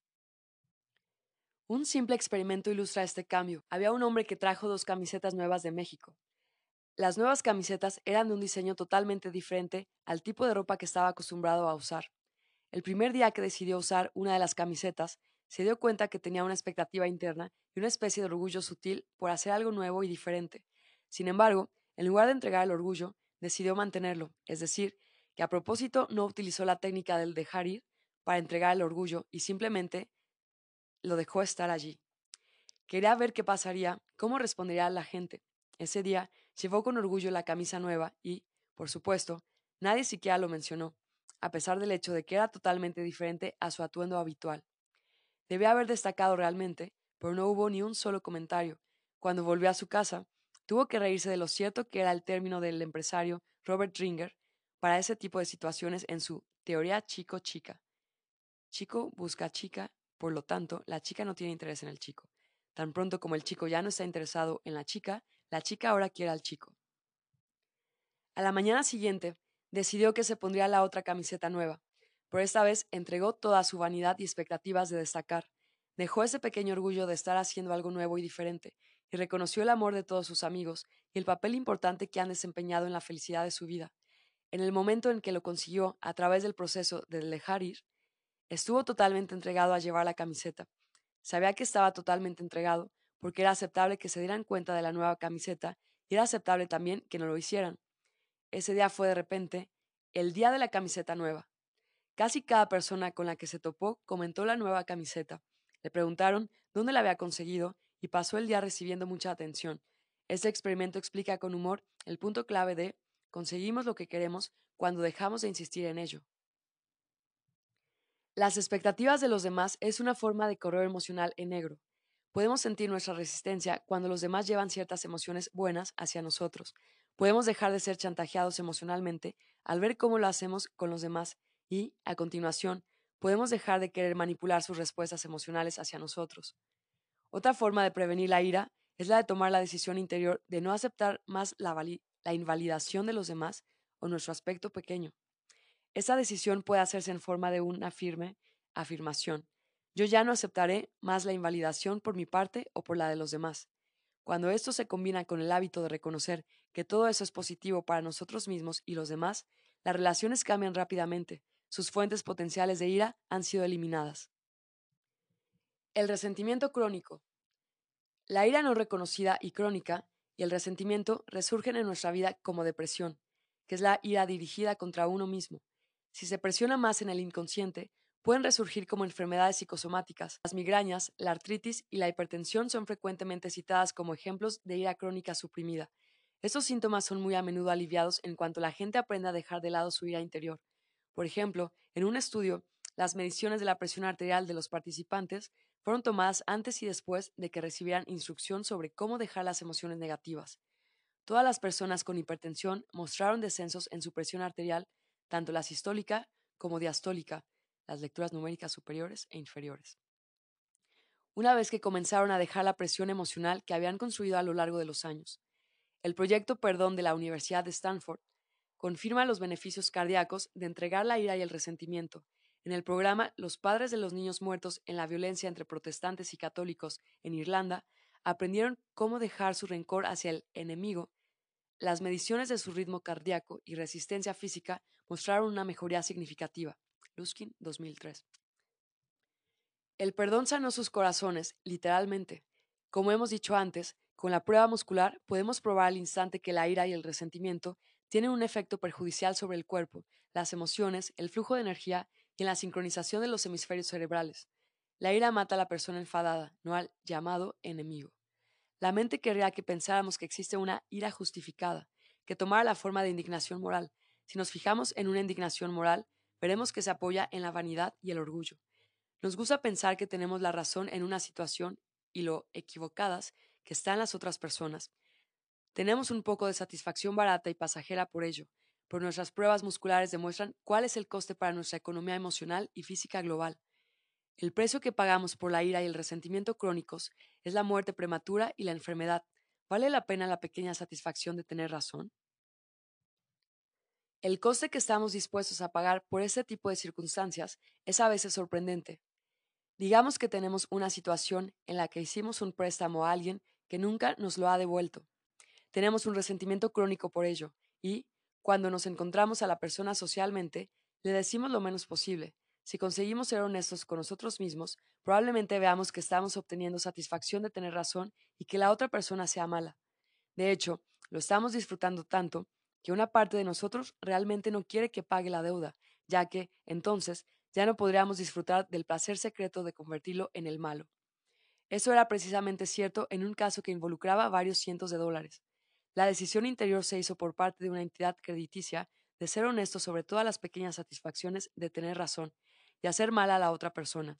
Un simple experimento ilustra este cambio. Había un hombre que trajo dos camisetas nuevas de México. Las nuevas camisetas eran de un diseño totalmente diferente al tipo de ropa que estaba acostumbrado a usar. El primer día que decidió usar una de las camisetas, se dio cuenta que tenía una expectativa interna y una especie de orgullo sutil por hacer algo nuevo y diferente. Sin embargo, en lugar de entregar el orgullo, decidió mantenerlo, es decir, que a propósito no utilizó la técnica del dejar ir para entregar el orgullo y simplemente lo dejó estar allí. Quería ver qué pasaría, cómo respondería la gente. Ese día llevó con orgullo la camisa nueva y, por supuesto, nadie siquiera lo mencionó, a pesar del hecho de que era totalmente diferente a su atuendo habitual. Debía haber destacado realmente, pero no hubo ni un solo comentario. Cuando volvió a su casa, Tuvo que reírse de lo cierto que era el término del empresario Robert Ringer para ese tipo de situaciones en su teoría chico-chica. Chico busca chica, por lo tanto, la chica no tiene interés en el chico. Tan pronto como el chico ya no está interesado en la chica, la chica ahora quiere al chico. A la mañana siguiente, decidió que se pondría la otra camiseta nueva, pero esta vez entregó toda su vanidad y expectativas de destacar. Dejó ese pequeño orgullo de estar haciendo algo nuevo y diferente, y reconoció el amor de todos sus amigos y el papel importante que han desempeñado en la felicidad de su vida. En el momento en que lo consiguió a través del proceso de dejar ir, estuvo totalmente entregado a llevar la camiseta. Sabía que estaba totalmente entregado porque era aceptable que se dieran cuenta de la nueva camiseta y era aceptable también que no lo hicieran. Ese día fue de repente el día de la camiseta nueva. Casi cada persona con la que se topó comentó la nueva camiseta. Le preguntaron dónde la había conseguido y pasó el día recibiendo mucha atención. Este experimento explica con humor el punto clave de conseguimos lo que queremos cuando dejamos de insistir en ello. Las expectativas de los demás es una forma de correo emocional en negro. Podemos sentir nuestra resistencia cuando los demás llevan ciertas emociones buenas hacia nosotros. Podemos dejar de ser chantajeados emocionalmente al ver cómo lo hacemos con los demás y, a continuación, podemos dejar de querer manipular sus respuestas emocionales hacia nosotros. Otra forma de prevenir la ira es la de tomar la decisión interior de no aceptar más la, invalidación de los demás o nuestro aspecto pequeño. Esa decisión puede hacerse en forma de una firme afirmación. Yo ya no aceptaré más la invalidación por mi parte o por la de los demás. Cuando esto se combina con el hábito de reconocer que todo eso es positivo para nosotros mismos y los demás, las relaciones cambian rápidamente, sus fuentes potenciales de ira han sido eliminadas. El resentimiento crónico. La ira no reconocida y crónica y el resentimiento resurgen en nuestra vida como depresión, que es la ira dirigida contra uno mismo. Si se presiona más en el inconsciente, pueden resurgir como enfermedades psicosomáticas. Las migrañas, la artritis y la hipertensión son frecuentemente citadas como ejemplos de ira crónica suprimida. Estos síntomas son muy a menudo aliviados en cuanto la gente aprende a dejar de lado su ira interior. Por ejemplo, en un estudio, las mediciones de la presión arterial de los participantes fueron tomadas antes y después de que recibieran instrucción sobre cómo dejar las emociones negativas. Todas las personas con hipertensión mostraron descensos en su presión arterial, tanto la sistólica como diastólica, las lecturas numéricas superiores e inferiores. Una vez que comenzaron a dejar la presión emocional que habían construido a lo largo de los años. El proyecto Perdón de la Universidad de Stanford confirma los beneficios cardíacos de entregar la ira y el resentimiento, en el programa, los padres de los niños muertos en la violencia entre protestantes y católicos en Irlanda aprendieron cómo dejar su rencor hacia el enemigo. Las mediciones de su ritmo cardíaco y resistencia física mostraron una mejoría significativa. Luskin, 2003. El perdón sanó sus corazones, literalmente. Como hemos dicho antes, con la prueba muscular podemos probar al instante que la ira y el resentimiento tienen un efecto perjudicial sobre el cuerpo, las emociones, el flujo de energía y en la sincronización de los hemisferios cerebrales. La ira mata a la persona enfadada, no al llamado enemigo. La mente querría que pensáramos que existe una ira justificada, que tomara la forma de indignación moral. Si nos fijamos en una indignación moral, veremos que se apoya en la vanidad y el orgullo. Nos gusta pensar que tenemos la razón en una situación y lo equivocadas que están las otras personas. Tenemos un poco de satisfacción barata y pasajera por ello, pero nuestras pruebas musculares demuestran cuál es el coste para nuestra economía emocional y física global. El precio que pagamos por la ira y el resentimiento crónicos es la muerte prematura y la enfermedad. ¿Vale la pena la pequeña satisfacción de tener razón? El coste que estamos dispuestos a pagar por este tipo de circunstancias es a veces sorprendente. Digamos que tenemos una situación en la que hicimos un préstamo a alguien que nunca nos lo ha devuelto. Tenemos un resentimiento crónico por ello y, cuando nos encontramos a la persona socialmente, le decimos lo menos posible. Si conseguimos ser honestos con nosotros mismos, probablemente veamos que estamos obteniendo satisfacción de tener razón y que la otra persona sea mala. De hecho, lo estamos disfrutando tanto que una parte de nosotros realmente no quiere que pague la deuda, ya que, entonces, ya no podríamos disfrutar del placer secreto de convertirlo en el malo. Eso era precisamente cierto en un caso que involucraba varios cientos de dólares. La decisión interior se hizo por parte de una entidad crediticia de ser honesto sobre todas las pequeñas satisfacciones de tener razón y hacer mal a la otra persona,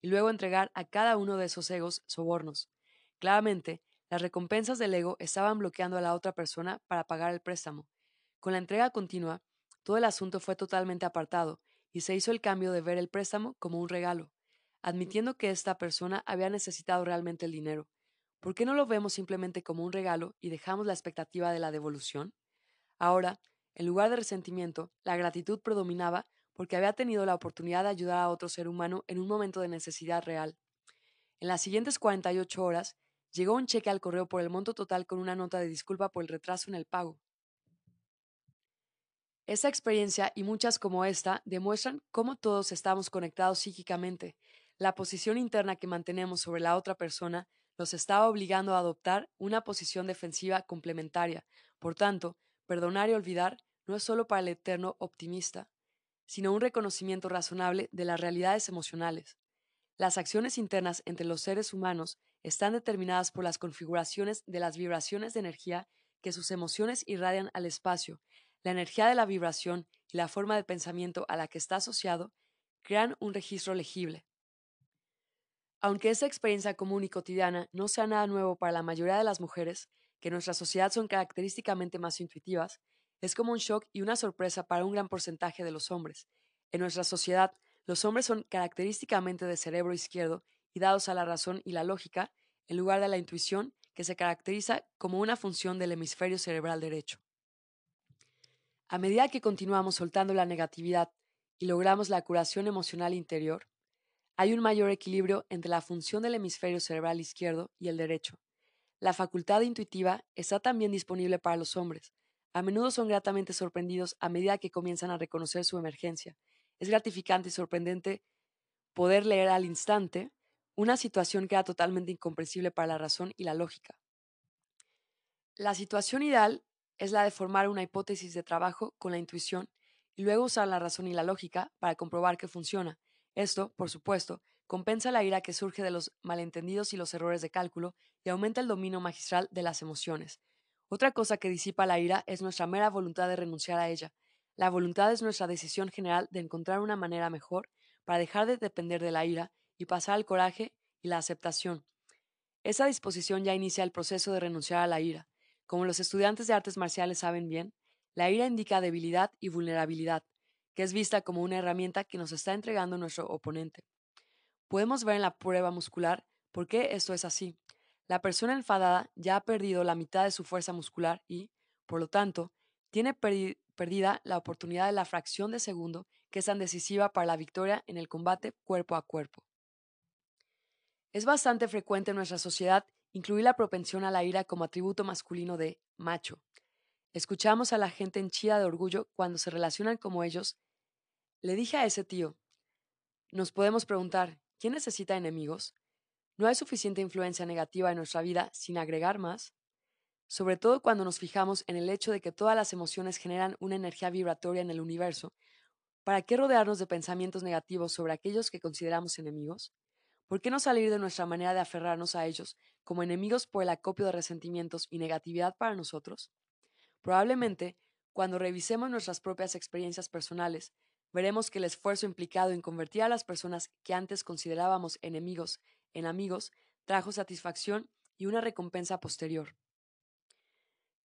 y luego entregar a cada uno de esos egos sobornos. Claramente, las recompensas del ego estaban bloqueando a la otra persona para pagar el préstamo. Con la entrega continua, todo el asunto fue totalmente apartado, y se hizo el cambio de ver el préstamo como un regalo, admitiendo que esta persona había necesitado realmente el dinero. ¿Por qué no lo vemos simplemente como un regalo y dejamos la expectativa de la devolución? Ahora, en lugar de resentimiento, la gratitud predominaba porque había tenido la oportunidad de ayudar a otro ser humano en un momento de necesidad real. En las siguientes 48 horas, llegó un cheque al correo por el monto total con una nota de disculpa por el retraso en el pago. Esa experiencia y muchas como esta demuestran cómo todos estamos conectados psíquicamente. La posición interna que mantenemos sobre la otra persona nos está obligando a adoptar una posición defensiva complementaria. Por tanto, perdonar y olvidar no es solo para el eterno optimista, sino un reconocimiento razonable de las realidades emocionales. Las acciones internas entre los seres humanos están determinadas por las configuraciones de las vibraciones de energía que sus emociones irradian al espacio la energía de la vibración y la forma de pensamiento a la que está asociado crean un registro legible. Aunque esa experiencia común y cotidiana no sea nada nuevo para la mayoría de las mujeres, que en nuestra sociedad son característicamente más intuitivas, es como un shock y una sorpresa para un gran porcentaje de los hombres. En nuestra sociedad, los hombres son característicamente de cerebro izquierdo y dados a la razón y la lógica, en lugar de la intuición, que se caracteriza como una función del hemisferio cerebral derecho. A medida que continuamos soltando la negatividad y logramos la curación emocional interior, hay un mayor equilibrio entre la función del hemisferio cerebral izquierdo y el derecho. La facultad intuitiva está también disponible para los hombres. A menudo son gratamente sorprendidos a medida que comienzan a reconocer su emergencia. Es gratificante y sorprendente poder leer al instante una situación que era totalmente incomprensible para la razón y la lógica. La situación ideal es la de formar una hipótesis de trabajo con la intuición y luego usar la razón y la lógica para comprobar que funciona. Esto, por supuesto, compensa la ira que surge de los malentendidos y los errores de cálculo y aumenta el dominio magistral de las emociones. Otra cosa que disipa la ira es nuestra mera voluntad de renunciar a ella. La voluntad es nuestra decisión general de encontrar una manera mejor para dejar de depender de la ira y pasar al coraje y la aceptación. Esa disposición ya inicia el proceso de renunciar a la ira. Como los estudiantes de artes marciales saben bien, la ira indica debilidad y vulnerabilidad, que es vista como una herramienta que nos está entregando nuestro oponente. Podemos ver en la prueba muscular por qué esto es así. La persona enfadada ya ha perdido la mitad de su fuerza muscular y, por lo tanto, tiene perdida la oportunidad de la fracción de segundo que es tan decisiva para la victoria en el combate cuerpo a cuerpo. Es bastante frecuente en nuestra sociedad incluir la propensión a la ira como atributo masculino de macho. Escuchamos a la gente henchida de orgullo cuando se relacionan como ellos. Le dije a ese tío, nos podemos preguntar, ¿quién necesita enemigos? ¿No hay suficiente influencia negativa en nuestra vida sin agregar más? Sobre todo cuando nos fijamos en el hecho de que todas las emociones generan una energía vibratoria en el universo, ¿para qué rodearnos de pensamientos negativos sobre aquellos que consideramos enemigos? ¿Por qué no salir de nuestra manera de aferrarnos a ellos como enemigos por el acopio de resentimientos y negatividad para nosotros? Probablemente, cuando revisemos nuestras propias experiencias personales, veremos que el esfuerzo implicado en convertir a las personas que antes considerábamos enemigos en amigos trajo satisfacción y una recompensa posterior.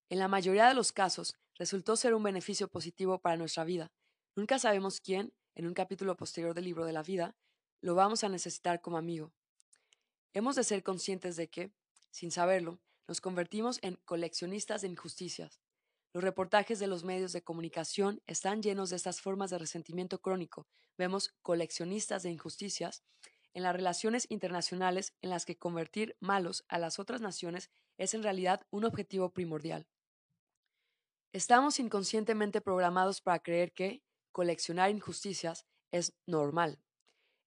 En la mayoría de los casos, resultó ser un beneficio positivo para nuestra vida. Nunca sabemos quién, en un capítulo posterior del libro de la vida, lo vamos a necesitar como amigo. Hemos de ser conscientes de que, sin saberlo, nos convertimos en coleccionistas de injusticias, los reportajes de los medios de comunicación están llenos de estas formas de resentimiento crónico. Vemos coleccionistas de injusticias en las relaciones internacionales en las que convertir malos a las otras naciones es en realidad un objetivo primordial. Estamos inconscientemente programados para creer que coleccionar injusticias es normal.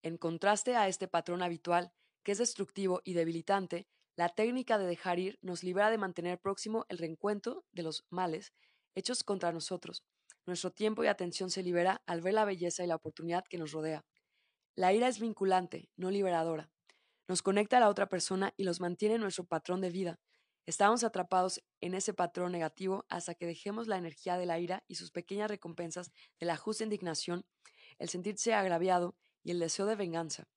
En contraste a este patrón habitual, que es destructivo y debilitante, la técnica de dejar ir nos libera de mantener próximo el reencuentro de los males hechos contra nosotros. Nuestro tiempo y atención se libera al ver la belleza y la oportunidad que nos rodea. La ira es vinculante, no liberadora. Nos conecta a la otra persona y los mantiene en nuestro patrón de vida. Estamos atrapados en ese patrón negativo hasta que dejemos la energía de la ira y sus pequeñas recompensas de la justa indignación, el sentirse agraviado y el deseo de venganza.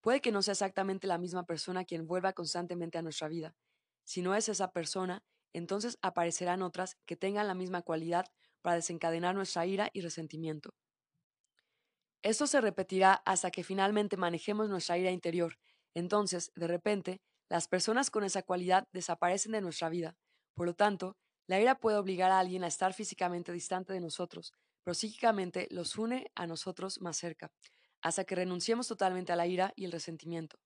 Puede que no sea exactamente la misma persona quien vuelva constantemente a nuestra vida. Si no es esa persona, entonces aparecerán otras que tengan la misma cualidad para desencadenar nuestra ira y resentimiento. Esto se repetirá hasta que finalmente manejemos nuestra ira interior. Entonces, de repente, las personas con esa cualidad desaparecen de nuestra vida. Por lo tanto, la ira puede obligar a alguien a estar físicamente distante de nosotros, pero psíquicamente los une a nosotros más cerca hasta que renunciemos totalmente a la ira y el resentimiento.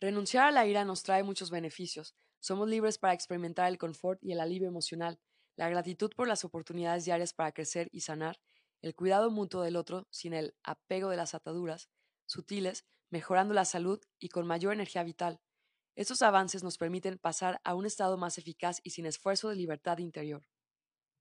Renunciar a la ira nos trae muchos beneficios. Somos libres para experimentar el confort y el alivio emocional, la gratitud por las oportunidades diarias para crecer y sanar, el cuidado mutuo del otro sin el apego de las ataduras, sutiles, mejorando la salud y con mayor energía vital. Estos avances nos permiten pasar a un estado más eficaz y sin esfuerzo de libertad interior.